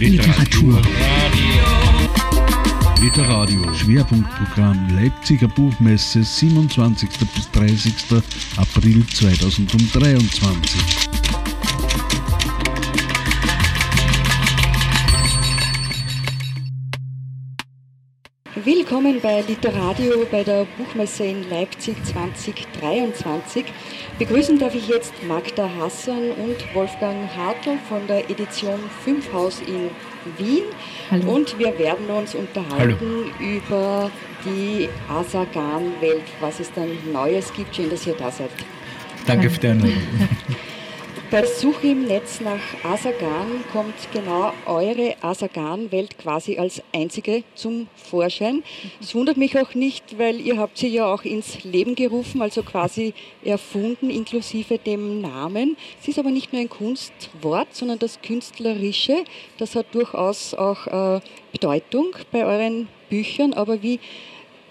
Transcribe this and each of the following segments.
Literatur. Literadio. Schwerpunktprogramm Leipziger Buchmesse 27. bis 30. April 2023. Willkommen bei Literadio bei der Buchmesse in Leipzig 2023. Begrüßen darf ich jetzt Magda Hassan und Wolfgang Hartl von der Edition 5 Haus in Wien. Hallo. Und wir werden uns unterhalten Hallo. über die Asagan-Welt, was es dann Neues gibt. Schön, dass ihr da seid. Danke für die Einladung. Bei Suche im Netz nach Asagan kommt genau eure Asagan-Welt quasi als einzige zum Vorschein. Es wundert mich auch nicht, weil ihr habt sie ja auch ins Leben gerufen, also quasi erfunden, inklusive dem Namen. Es ist aber nicht nur ein Kunstwort, sondern das Künstlerische. Das hat durchaus auch äh, Bedeutung bei euren Büchern. Aber wie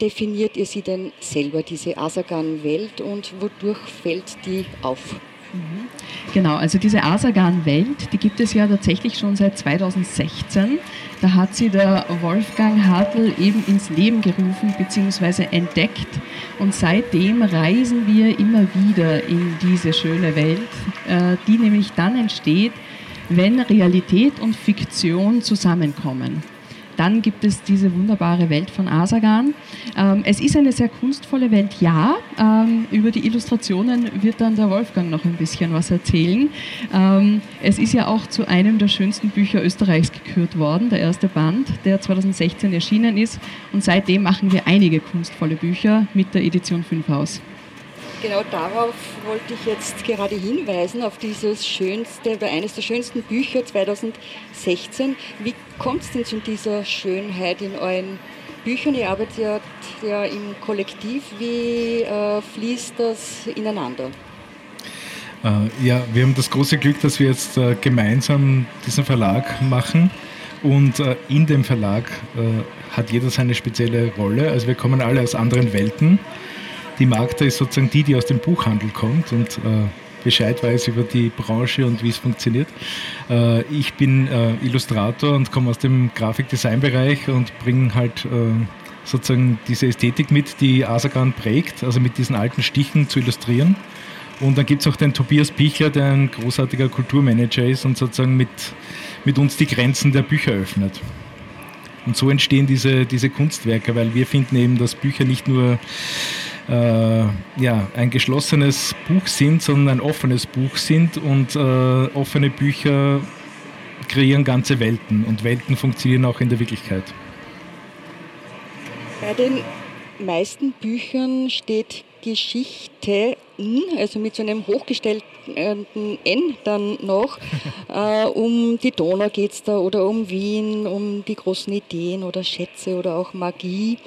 definiert ihr sie denn selber, diese Asagan-Welt, und wodurch fällt die auf? Mhm. Genau, also diese Asagan-Welt, die gibt es ja tatsächlich schon seit 2016. Da hat sie der Wolfgang Hartl eben ins Leben gerufen bzw. entdeckt. Und seitdem reisen wir immer wieder in diese schöne Welt, äh, die nämlich dann entsteht, wenn Realität und Fiktion zusammenkommen. Dann gibt es diese wunderbare Welt von Asagan. Ähm, es ist eine sehr kunstvolle Welt, ja. Ähm, über die Illustrationen wird dann der Wolfgang noch ein bisschen was erzählen. Ähm, es ist ja auch zu einem der schönsten Bücher Österreichs gekürt worden, der erste Band, der 2016 erschienen ist. Und seitdem machen wir einige kunstvolle Bücher mit der Edition 5 Haus. Genau darauf wollte ich jetzt gerade hinweisen, auf dieses schönste eines der schönsten Bücher 2016. Wie kommt es denn zu dieser Schönheit in euren Büchern? Ihr arbeitet ja, ja im Kollektiv. Wie äh, fließt das ineinander? Äh, ja, wir haben das große Glück, dass wir jetzt äh, gemeinsam diesen Verlag machen. Und äh, in dem Verlag äh, hat jeder seine spezielle Rolle. Also wir kommen alle aus anderen Welten. Die Magda ist sozusagen die, die aus dem Buchhandel kommt und äh, Bescheid weiß über die Branche und wie es funktioniert. Äh, ich bin äh, Illustrator und komme aus dem Grafikdesignbereich und bringe halt äh, sozusagen diese Ästhetik mit, die Asagan prägt, also mit diesen alten Stichen zu illustrieren. Und dann gibt es auch den Tobias Pichler, der ein großartiger Kulturmanager ist und sozusagen mit, mit uns die Grenzen der Bücher öffnet. Und so entstehen diese, diese Kunstwerke, weil wir finden eben, dass Bücher nicht nur äh, ja, ein geschlossenes Buch sind, sondern ein offenes Buch sind und äh, offene Bücher kreieren ganze Welten und Welten funktionieren auch in der Wirklichkeit. Bei den meisten Büchern steht Geschichte, also mit so einem hochgestellten N dann noch. äh, um die Donau geht es da oder um Wien, um die großen Ideen oder Schätze oder auch Magie.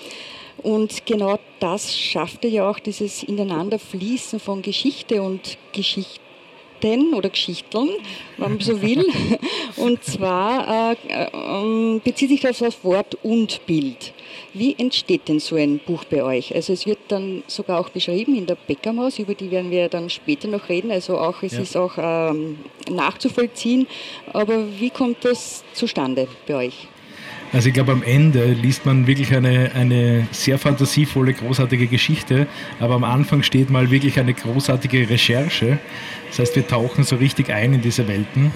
Und genau das schaffte ja auch dieses Ineinanderfließen von Geschichte und Geschichten oder Geschichteln, wenn man so will. Und zwar äh, äh, bezieht sich das auf Wort und Bild. Wie entsteht denn so ein Buch bei euch? Also es wird dann sogar auch beschrieben in der Bäckermaus, über die werden wir dann später noch reden. Also auch es ja. ist auch ähm, nachzuvollziehen. Aber wie kommt das zustande bei euch? Also ich glaube, am Ende liest man wirklich eine, eine sehr fantasievolle, großartige Geschichte, aber am Anfang steht mal wirklich eine großartige Recherche. Das heißt, wir tauchen so richtig ein in diese Welten.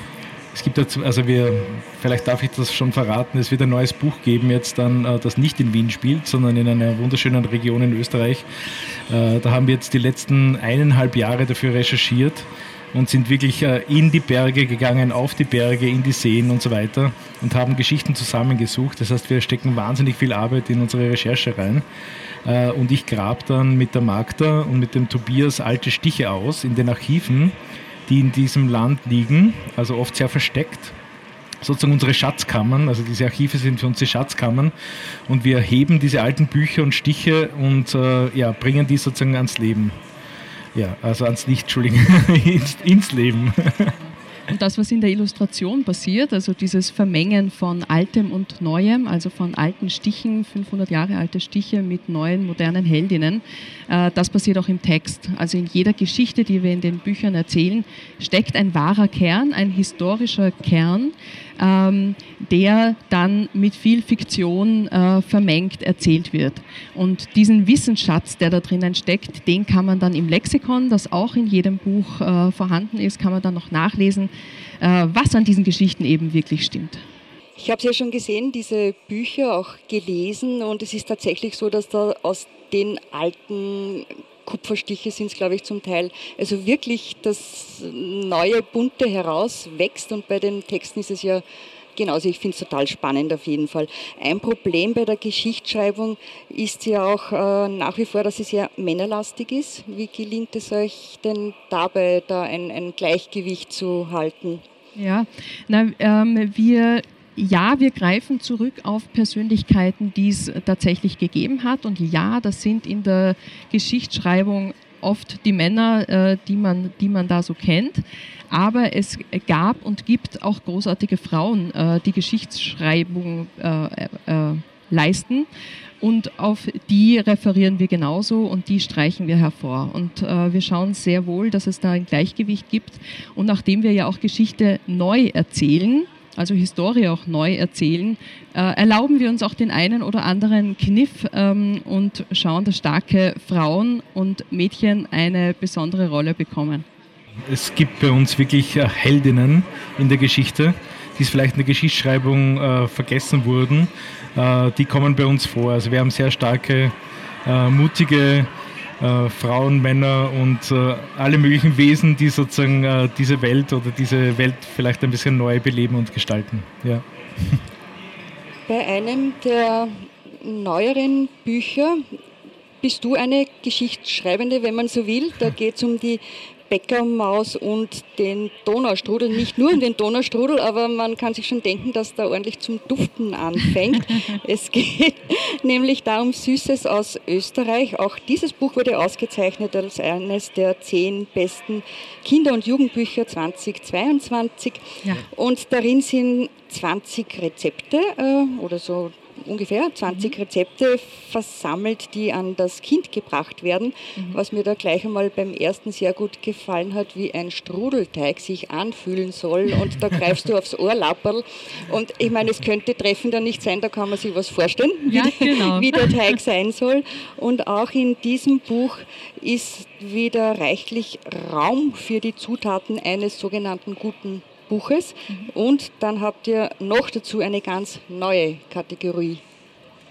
Es gibt dazu, also wir, vielleicht darf ich das schon verraten, es wird ein neues Buch geben jetzt dann, äh, das nicht in Wien spielt, sondern in einer wunderschönen Region in Österreich. Äh, da haben wir jetzt die letzten eineinhalb Jahre dafür recherchiert und sind wirklich äh, in die Berge gegangen, auf die Berge, in die Seen und so weiter und haben Geschichten zusammengesucht. Das heißt, wir stecken wahnsinnig viel Arbeit in unsere Recherche rein. Äh, und ich grab dann mit der Magda und mit dem Tobias alte Stiche aus in den Archiven, die in diesem Land liegen, also oft sehr versteckt sozusagen unsere Schatzkammern, also diese Archive sind für uns die Schatzkammern und wir heben diese alten Bücher und Stiche und äh, ja, bringen die sozusagen ans Leben. Ja, also ans Licht, Entschuldigung, ins, ins Leben. Und das, was in der Illustration passiert, also dieses Vermengen von Altem und Neuem, also von alten Stichen, 500 Jahre alte Stiche mit neuen, modernen Heldinnen, das passiert auch im Text. Also in jeder Geschichte, die wir in den Büchern erzählen, steckt ein wahrer Kern, ein historischer Kern, ähm, der dann mit viel Fiktion äh, vermengt erzählt wird. Und diesen Wissensschatz, der da drinnen steckt, den kann man dann im Lexikon, das auch in jedem Buch äh, vorhanden ist, kann man dann noch nachlesen, äh, was an diesen Geschichten eben wirklich stimmt. Ich habe es ja schon gesehen, diese Bücher auch gelesen und es ist tatsächlich so, dass da aus den alten Kupferstiche sind es, glaube ich, zum Teil. Also wirklich das neue Bunte herauswächst und bei den Texten ist es ja genauso. Ich finde es total spannend auf jeden Fall. Ein Problem bei der Geschichtsschreibung ist ja auch äh, nach wie vor, dass es sehr männerlastig ist. Wie gelingt es euch denn dabei, da ein, ein Gleichgewicht zu halten? Ja, na, ähm, wir ja, wir greifen zurück auf Persönlichkeiten, die es tatsächlich gegeben hat. Und ja, das sind in der Geschichtsschreibung oft die Männer, äh, die, man, die man da so kennt. Aber es gab und gibt auch großartige Frauen, äh, die Geschichtsschreibung äh, leisten. Und auf die referieren wir genauso und die streichen wir hervor. Und äh, wir schauen sehr wohl, dass es da ein Gleichgewicht gibt. Und nachdem wir ja auch Geschichte neu erzählen, also Historie auch neu erzählen, äh, erlauben wir uns auch den einen oder anderen Kniff ähm, und schauen, dass starke Frauen und Mädchen eine besondere Rolle bekommen. Es gibt bei uns wirklich äh, Heldinnen in der Geschichte, die es vielleicht in der Geschichtsschreibung äh, vergessen wurden. Äh, die kommen bei uns vor. Also wir haben sehr starke, äh, mutige äh, Frauen, Männer und äh, alle möglichen Wesen, die sozusagen äh, diese Welt oder diese Welt vielleicht ein bisschen neu beleben und gestalten. Ja. Bei einem der neueren Bücher bist du eine Geschichtsschreibende, wenn man so will. Da geht es um die Bäckermaus und den Donaustrudel. Nicht nur um den Donaustrudel, aber man kann sich schon denken, dass da ordentlich zum Duften anfängt. es geht nämlich darum Süßes aus Österreich. Auch dieses Buch wurde ausgezeichnet als eines der zehn besten Kinder- und Jugendbücher 2022. Ja. Und darin sind 20 Rezepte äh, oder so ungefähr 20 mhm. Rezepte versammelt, die an das Kind gebracht werden. Mhm. Was mir da gleich einmal beim ersten sehr gut gefallen hat, wie ein Strudelteig sich anfühlen soll. Und da greifst du aufs Ohrlapperl. Und ich meine, es könnte treffender nicht sein, da kann man sich was vorstellen, wie, ja, genau. wie der Teig sein soll. Und auch in diesem Buch ist wieder reichlich Raum für die Zutaten eines sogenannten guten Buches. Mhm. Und dann habt ihr noch dazu eine ganz neue Kategorie,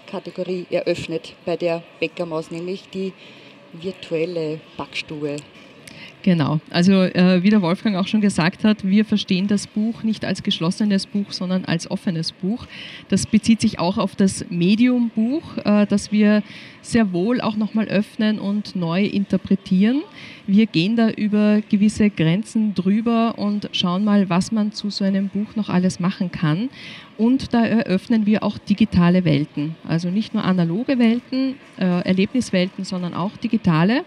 Kategorie eröffnet bei der Bäckermaus, nämlich die virtuelle Backstube. Genau, also äh, wie der Wolfgang auch schon gesagt hat, wir verstehen das Buch nicht als geschlossenes Buch, sondern als offenes Buch. Das bezieht sich auch auf das Medium-Buch, äh, das wir sehr wohl auch nochmal öffnen und neu interpretieren. Wir gehen da über gewisse Grenzen drüber und schauen mal, was man zu so einem Buch noch alles machen kann. Und da eröffnen wir auch digitale Welten. Also nicht nur analoge Welten, äh, Erlebniswelten, sondern auch digitale.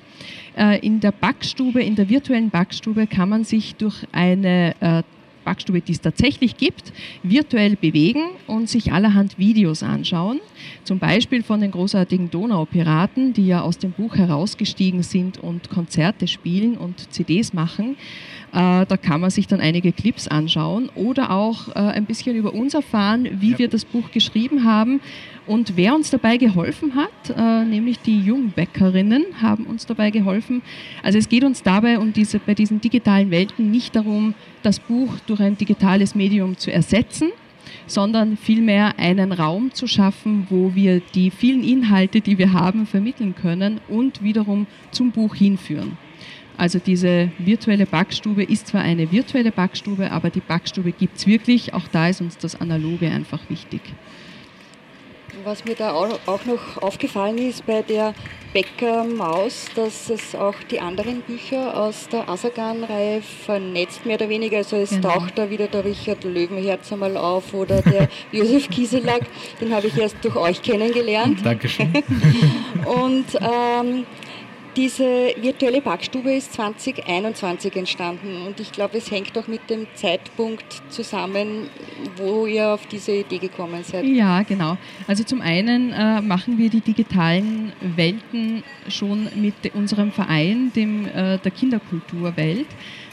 Äh, in der Backstube, in der virtuellen Backstube kann man sich durch eine äh, Backstube, die es tatsächlich gibt, virtuell bewegen und sich allerhand Videos anschauen. Zum Beispiel von den großartigen Donaupiraten, die ja aus dem Buch herausgestiegen sind und Konzerte spielen und CDs machen. Äh, da kann man sich dann einige Clips anschauen oder auch äh, ein bisschen über uns erfahren, wie ja. wir das Buch geschrieben haben und wer uns dabei geholfen hat, äh, nämlich die Jungbäckerinnen haben uns dabei geholfen. Also es geht uns dabei um diese, bei diesen digitalen Welten nicht darum, das Buch durch ein digitales Medium zu ersetzen, sondern vielmehr einen Raum zu schaffen, wo wir die vielen Inhalte, die wir haben, vermitteln können und wiederum zum Buch hinführen. Also diese virtuelle Backstube ist zwar eine virtuelle Backstube, aber die Backstube gibt es wirklich. Auch da ist uns das Analoge einfach wichtig. Was mir da auch noch aufgefallen ist bei der Bäckermaus, dass es auch die anderen Bücher aus der Asagan-Reihe vernetzt, mehr oder weniger. Also es genau. taucht da wieder der Richard Löwenherz einmal auf oder der Josef Kieselack, den habe ich erst durch euch kennengelernt. Dankeschön. Und ähm, diese virtuelle Backstube ist 2021 entstanden und ich glaube, es hängt auch mit dem Zeitpunkt zusammen, wo ihr auf diese Idee gekommen seid. Ja, genau. Also zum einen äh, machen wir die digitalen Welten schon mit unserem Verein, dem äh, der Kinderkulturwelt.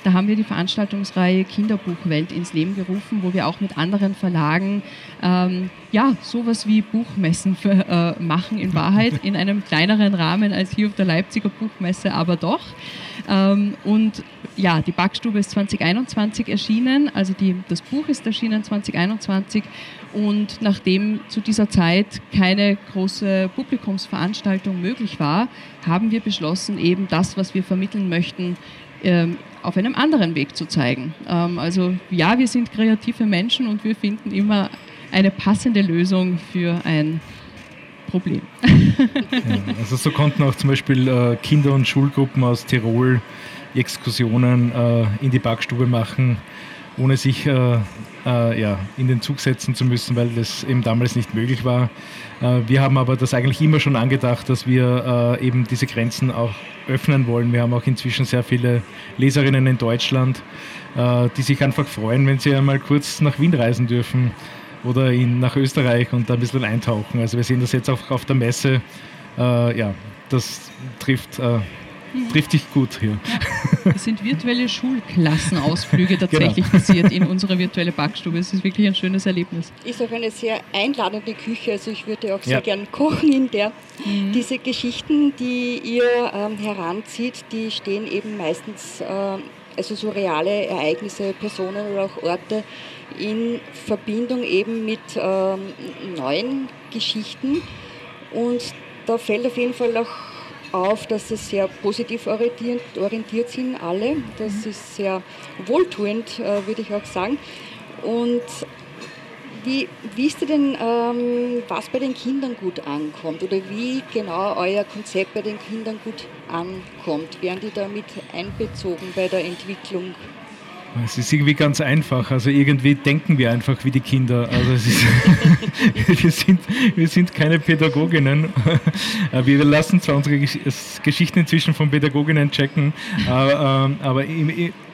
Da haben wir die Veranstaltungsreihe Kinderbuchwelt ins Leben gerufen, wo wir auch mit anderen Verlagen ähm, ja, sowas wie Buchmessen für, äh, machen in Wahrheit, in einem kleineren Rahmen als hier auf der Leipziger Buchmesse, aber doch. Ähm, und ja, die Backstube ist 2021 erschienen, also die, das Buch ist erschienen 2021 und nachdem zu dieser Zeit keine große Publikumsveranstaltung möglich war, haben wir beschlossen, eben das, was wir vermitteln möchten, ähm, auf einem anderen Weg zu zeigen. Ähm, also ja, wir sind kreative Menschen und wir finden immer eine passende Lösung für ein Problem. Ja, also so konnten auch zum Beispiel äh, Kinder- und Schulgruppen aus Tirol Exkursionen äh, in die Backstube machen, ohne sich äh, äh, ja, in den Zug setzen zu müssen, weil das eben damals nicht möglich war. Äh, wir haben aber das eigentlich immer schon angedacht, dass wir äh, eben diese Grenzen auch öffnen wollen. Wir haben auch inzwischen sehr viele Leserinnen in Deutschland, äh, die sich einfach freuen, wenn sie einmal kurz nach Wien reisen dürfen oder in, nach Österreich und da ein bisschen eintauchen. Also wir sehen das jetzt auch auf der Messe. Äh, ja, das trifft trifft dich gut hier. Ja, es sind virtuelle Schulklassenausflüge tatsächlich genau. passiert in unserer virtuelle Backstube. Es ist wirklich ein schönes Erlebnis. Ist auch eine sehr einladende Küche. Also ich würde auch sehr ja. gern kochen in der. Mhm. Diese Geschichten, die ihr ähm, heranzieht, die stehen eben meistens, äh, also so reale Ereignisse, Personen oder auch Orte in Verbindung eben mit ähm, neuen Geschichten. Und da fällt auf jeden Fall auch auf, dass sie sehr positiv orientiert, orientiert sind, alle. Das mhm. ist sehr wohltuend, äh, würde ich auch sagen. Und wie, wie ist denn, ähm, was bei den Kindern gut ankommt oder wie genau euer Konzept bei den Kindern gut ankommt? Werden die damit einbezogen bei der Entwicklung es ist irgendwie ganz einfach. Also irgendwie denken wir einfach wie die Kinder. Also ist, wir, sind, wir sind keine Pädagoginnen. Wir lassen zwar unsere Geschichten inzwischen von Pädagoginnen checken, aber, ähm, aber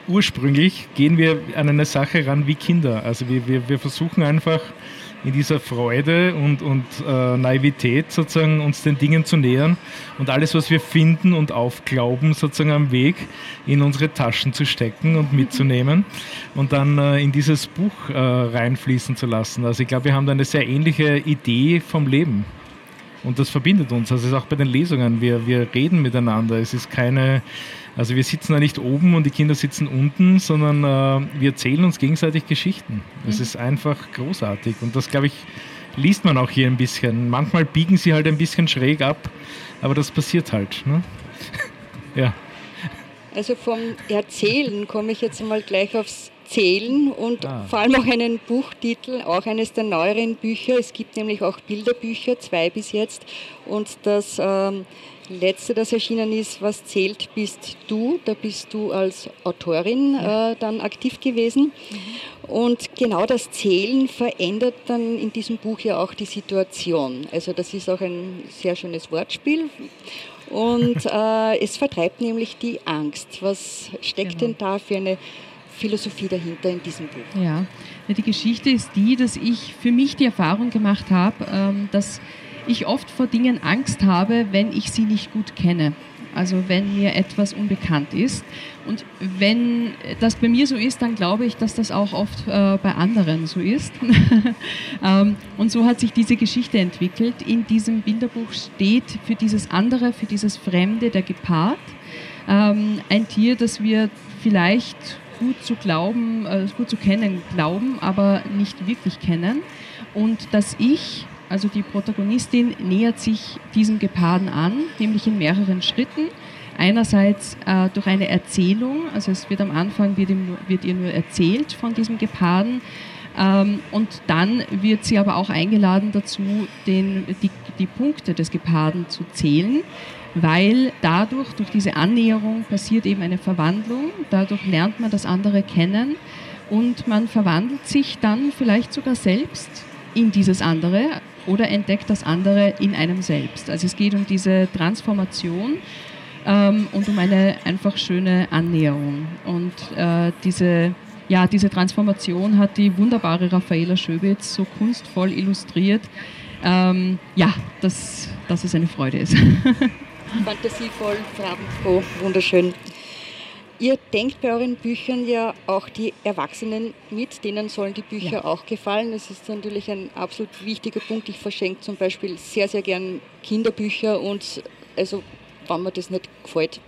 ursprünglich gehen wir an eine Sache ran wie Kinder. Also wir, wir, wir versuchen einfach in dieser Freude und, und äh, Naivität sozusagen uns den Dingen zu nähern und alles, was wir finden und aufglauben, sozusagen am Weg in unsere Taschen zu stecken und mitzunehmen und dann äh, in dieses Buch äh, reinfließen zu lassen. Also ich glaube, wir haben da eine sehr ähnliche Idee vom Leben. Und das verbindet uns. Also es ist auch bei den Lesungen. Wir, wir reden miteinander. Es ist keine, also wir sitzen da nicht oben und die Kinder sitzen unten, sondern äh, wir erzählen uns gegenseitig Geschichten. Es mhm. ist einfach großartig und das, glaube ich, liest man auch hier ein bisschen. Manchmal biegen sie halt ein bisschen schräg ab, aber das passiert halt. Ne? ja. Also vom Erzählen komme ich jetzt mal gleich aufs Zählen und ah. vor allem auch einen Buchtitel, auch eines der neueren Bücher. Es gibt nämlich auch Bilderbücher, zwei bis jetzt. Und das ähm, letzte, das erschienen ist, Was zählt, bist du. Da bist du als Autorin äh, dann aktiv gewesen. Und genau das Zählen verändert dann in diesem Buch ja auch die Situation. Also das ist auch ein sehr schönes Wortspiel. Und äh, es vertreibt nämlich die Angst. Was steckt genau. denn da für eine Philosophie dahinter in diesem Buch? Ja, die Geschichte ist die, dass ich für mich die Erfahrung gemacht habe, ähm, dass ich oft vor Dingen Angst habe, wenn ich sie nicht gut kenne. Also wenn mir etwas unbekannt ist. Und wenn das bei mir so ist, dann glaube ich, dass das auch oft äh, bei anderen so ist. ähm, und so hat sich diese Geschichte entwickelt. In diesem Bilderbuch steht für dieses andere, für dieses Fremde der Gepard. Ähm, ein Tier, das wir vielleicht gut zu glauben, äh, gut zu kennen glauben, aber nicht wirklich kennen. Und dass ich also die Protagonistin nähert sich diesem Geparden an, nämlich in mehreren Schritten. Einerseits äh, durch eine Erzählung, also es wird am Anfang wird, ihm, wird ihr nur erzählt von diesem Geparden ähm, und dann wird sie aber auch eingeladen dazu, den, die, die Punkte des Geparden zu zählen, weil dadurch, durch diese Annäherung passiert eben eine Verwandlung, dadurch lernt man das andere kennen und man verwandelt sich dann vielleicht sogar selbst in dieses andere, oder entdeckt das andere in einem selbst. Also es geht um diese Transformation ähm, und um eine einfach schöne Annäherung. Und äh, diese, ja, diese Transformation hat die wunderbare Raffaela Schöbitz so kunstvoll illustriert. Ähm, ja, dass, dass es eine Freude ist. Fantasievoll, farbenfroh, wunderschön. Ihr denkt bei euren Büchern ja auch die Erwachsenen mit, denen sollen die Bücher ja. auch gefallen. Das ist natürlich ein absolut wichtiger Punkt. Ich verschenke zum Beispiel sehr, sehr gern Kinderbücher und also, wenn mir das nicht gefällt,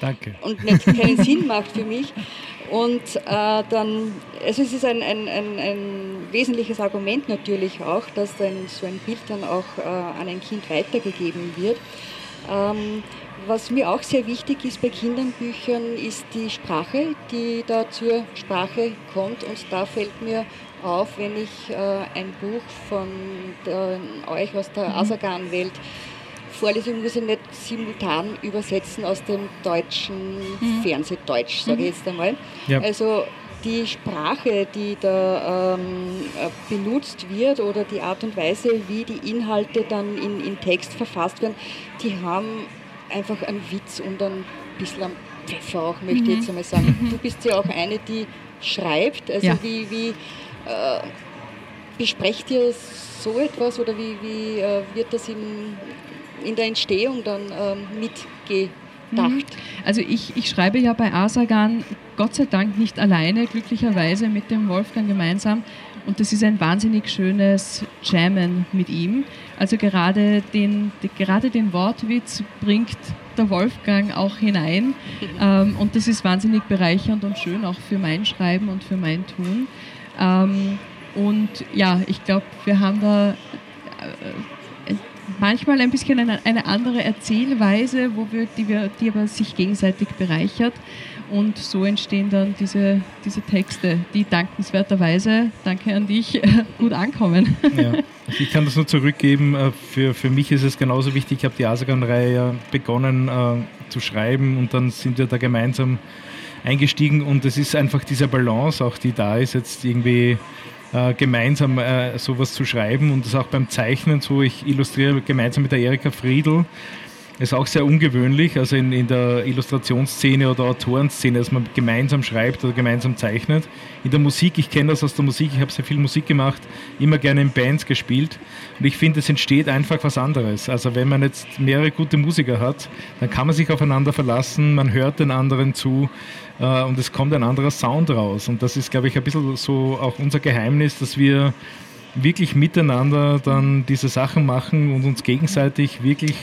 Danke. und nicht keinen Sinn macht für mich. Und äh, dann, also es ist ein, ein, ein, ein, wesentliches Argument natürlich auch, dass dann so ein Bild dann auch äh, an ein Kind weitergegeben wird. Ähm, was mir auch sehr wichtig ist bei Kinderbüchern, ist die Sprache, die da zur Sprache kommt. Und da fällt mir auf, wenn ich äh, ein Buch von der, euch aus der mhm. Asagan-Welt vorlese, muss ich nicht simultan übersetzen aus dem deutschen mhm. Fernsehdeutsch, sage ich mhm. jetzt einmal. Ja. Also die Sprache, die da ähm, äh, benutzt wird oder die Art und Weise, wie die Inhalte dann in, in Text verfasst werden, die haben einfach einen Witz und ein bisschen einen Pfeffer auch, möchte ich jetzt mhm. einmal sagen. Du bist ja auch eine, die schreibt. Also ja. wie, wie äh, besprecht ihr so etwas oder wie, wie äh, wird das in, in der Entstehung dann ähm, mitgedacht? Mhm. Also ich, ich schreibe ja bei Asagan Gott sei Dank nicht alleine, glücklicherweise mit dem Wolfgang gemeinsam. Und das ist ein wahnsinnig schönes Jammen mit ihm. Also gerade den, gerade den Wortwitz bringt der Wolfgang auch hinein. Ähm, und das ist wahnsinnig bereichernd und schön auch für mein Schreiben und für mein Tun. Ähm, und ja, ich glaube, wir haben da äh, manchmal ein bisschen eine, eine, andere Erzählweise, wo wir, die, wir, die aber sich gegenseitig bereichert. Und so entstehen dann diese, diese Texte, die dankenswerterweise, danke an dich, gut ankommen. Ja, ich kann das nur zurückgeben. Äh, für, für mich ist es genauso wichtig. Ich habe die Asagan-Reihe begonnen äh, zu schreiben und dann sind wir da gemeinsam eingestiegen und es ist einfach diese Balance, auch die da ist, jetzt irgendwie äh, gemeinsam sowas zu schreiben und das auch beim Zeichnen so. Ich illustriere gemeinsam mit der Erika Friedl ist auch sehr ungewöhnlich, also in, in der Illustrationsszene oder Autorenszene, dass man gemeinsam schreibt oder gemeinsam zeichnet. In der Musik, ich kenne das aus der Musik, ich habe sehr viel Musik gemacht, immer gerne in Bands gespielt und ich finde, es entsteht einfach was anderes. Also wenn man jetzt mehrere gute Musiker hat, dann kann man sich aufeinander verlassen, man hört den anderen zu äh, und es kommt ein anderer Sound raus. Und das ist, glaube ich, ein bisschen so auch unser Geheimnis, dass wir wirklich miteinander dann diese Sachen machen und uns gegenseitig wirklich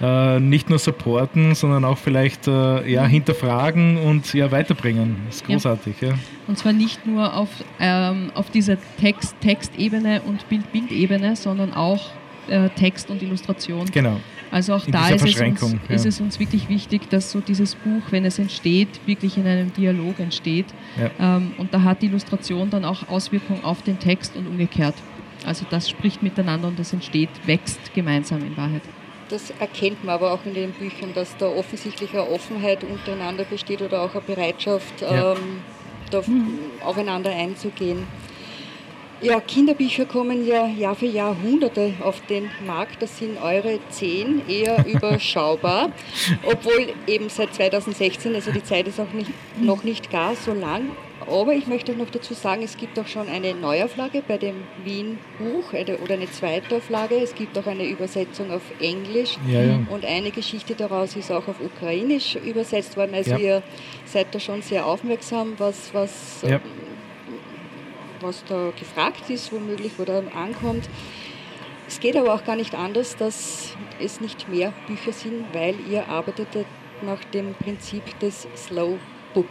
äh, nicht nur supporten, sondern auch vielleicht äh, ja, hinterfragen und ja, weiterbringen. Das ist großartig. Ja. ja. Und zwar nicht nur auf, ähm, auf dieser Text, Textebene und Bild-Bildebene, sondern auch äh, Text und Illustration. Genau. Also auch in da ist es, uns, ja. ist es, uns, wirklich wichtig, dass so dieses Buch, wenn es entsteht, wirklich in einem Dialog entsteht. Ja. Ähm, und da hat die Illustration dann auch Auswirkungen auf den Text und umgekehrt. Also das spricht miteinander und das entsteht, wächst gemeinsam in Wahrheit. Das erkennt man aber auch in den Büchern, dass da offensichtlich eine Offenheit untereinander besteht oder auch eine Bereitschaft, ja. ähm, da aufeinander einzugehen. Ja, Kinderbücher kommen ja Jahr für Jahr Hunderte auf den Markt. Das sind eure zehn eher überschaubar, obwohl eben seit 2016, also die Zeit ist auch nicht, noch nicht gar so lang. Aber ich möchte noch dazu sagen, es gibt auch schon eine Neuauflage bei dem Wien-Buch oder eine Zweitauflage. Es gibt auch eine Übersetzung auf Englisch ja, ja. und eine Geschichte daraus ist auch auf Ukrainisch übersetzt worden. Also ja. ihr seid da schon sehr aufmerksam, was, was, was da gefragt ist, womöglich, oder ankommt. Es geht aber auch gar nicht anders, dass es nicht mehr Bücher sind, weil ihr arbeitet nach dem Prinzip des Slow Book.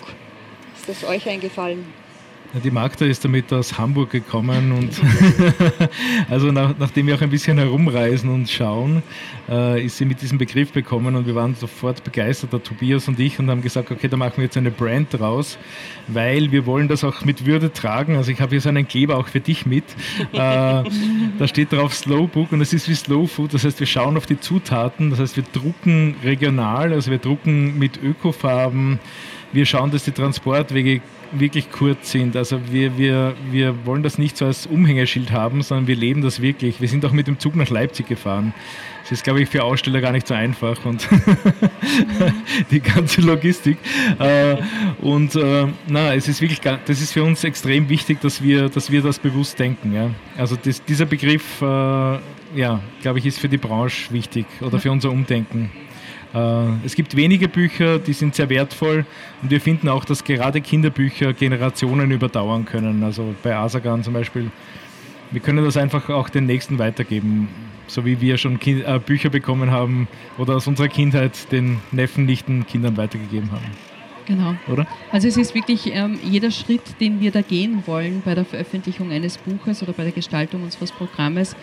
Ist das euch eingefallen? Die Magda ist damit aus Hamburg gekommen und also nach, nachdem wir auch ein bisschen herumreisen und schauen, äh, ist sie mit diesem Begriff bekommen und wir waren sofort begeistert, der Tobias und ich, und haben gesagt, okay, da machen wir jetzt eine Brand draus, weil wir wollen das auch mit Würde tragen. Also ich habe hier so einen Kleber auch für dich mit. Äh, da steht drauf Slow Book und es ist wie Slow Food, das heißt, wir schauen auf die Zutaten, das heißt, wir drucken regional, also wir drucken mit Ökofarben, wir schauen, dass die Transportwege wirklich kurz sind. Also wir, wir, wir wollen das nicht so als Umhängeschild haben, sondern wir leben das wirklich. Wir sind auch mit dem Zug nach Leipzig gefahren. Das ist, glaube ich, für Aussteller gar nicht so einfach und die ganze Logistik. Äh, und äh, na, es ist wirklich, das ist für uns extrem wichtig, dass wir, dass wir das bewusst denken. Also das, dieser Begriff, äh, ja, glaube ich, ist für die Branche wichtig oder für unser Umdenken. Äh, es gibt wenige Bücher, die sind sehr wertvoll und wir finden auch, dass gerade Kinderbücher Generationen überdauern können. Also bei Asagan zum Beispiel. Wir können das einfach auch den Nächsten weitergeben, so wie wir schon kind äh, Bücher bekommen haben oder aus unserer Kindheit den Neffen, Nichten, Kindern weitergegeben haben. Genau. Oder? Also es ist wirklich ähm, jeder Schritt, den wir da gehen wollen bei der Veröffentlichung eines Buches oder bei der Gestaltung unseres Programmes,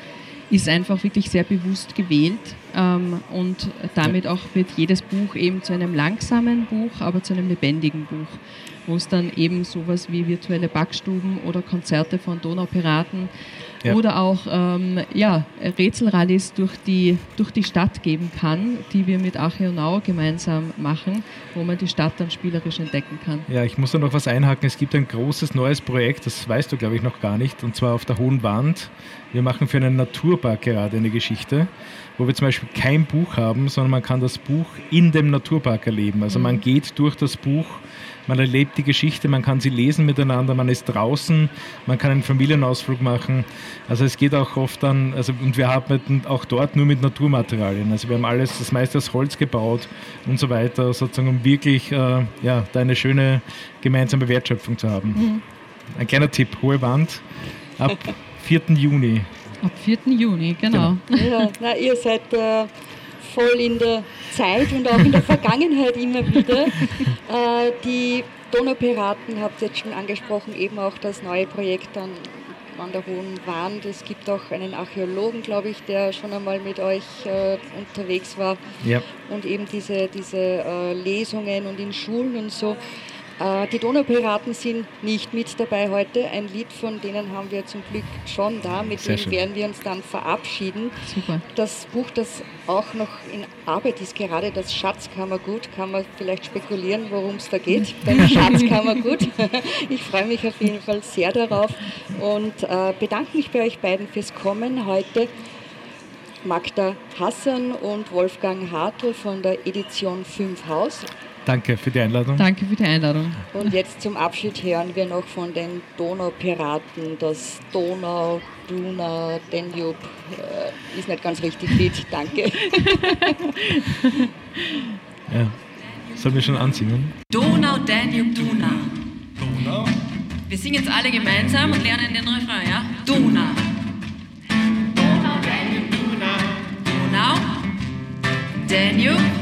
ist einfach wirklich sehr bewusst gewählt ähm, und damit auch wird jedes Buch eben zu einem langsamen Buch, aber zu einem lebendigen Buch, wo es dann eben sowas wie virtuelle Backstuben oder Konzerte von Donaupiraten ja. oder auch ähm, ja, Rätselrallies durch die, durch die Stadt geben kann, die wir mit Achionau gemeinsam machen, wo man die Stadt dann spielerisch entdecken kann. Ja, ich muss da noch was einhaken. Es gibt ein großes neues Projekt, das weißt du, glaube ich, noch gar nicht, und zwar auf der Hohen Wand. Wir machen für einen Naturpark gerade eine Geschichte wo wir zum Beispiel kein Buch haben, sondern man kann das Buch in dem Naturpark erleben. Also man mhm. geht durch das Buch man erlebt die Geschichte, man kann sie lesen miteinander, man ist draußen, man kann einen Familienausflug machen. Also es geht auch oft dann, also und wir arbeiten auch dort nur mit Naturmaterialien. Also wir haben alles, das meiste aus Holz gebaut und so weiter, sozusagen, um wirklich äh, ja, da eine schöne gemeinsame Wertschöpfung zu haben. Mhm. Ein kleiner Tipp, hohe Wand ab 4. Juni. Ab 4. Juni, genau. genau. Ja, na, ihr seid äh, voll in der Zeit und auch in der Vergangenheit immer wieder. Äh, die Donaupiraten habt ihr jetzt schon angesprochen, eben auch das neue Projekt an, an der Hohen Wand. Es gibt auch einen Archäologen, glaube ich, der schon einmal mit euch äh, unterwegs war. Ja. Und eben diese, diese äh, Lesungen und in Schulen und so. Äh, die Donaupiraten sind nicht mit dabei heute. Ein Lied von denen haben wir zum Glück schon da, mit Sehr dem schön. werden wir uns dann verabschieden. Super. Das Buch, das auch noch in Arbeit ist, gerade das Schatzkammergut, kann man vielleicht spekulieren, worum es da geht beim Schatzkammergut. Ich freue mich auf jeden Fall sehr darauf und äh, bedanke mich bei euch beiden fürs Kommen heute. Magda Hassan und Wolfgang Hartl von der Edition 5 Haus. Danke für die Einladung. Danke für die Einladung. Und jetzt zum Abschied hören wir noch von den Donaupiraten das Donau, Duna, Danube. Äh, ist nicht ganz richtig Lied. Danke. ja. Sollen wir schon ansingen? Donau, Danube, Duna. Donau. Wir singen jetzt alle gemeinsam und lernen den Refrain, ja? Duna. Donau, Danube, Duna. Donau, Danube,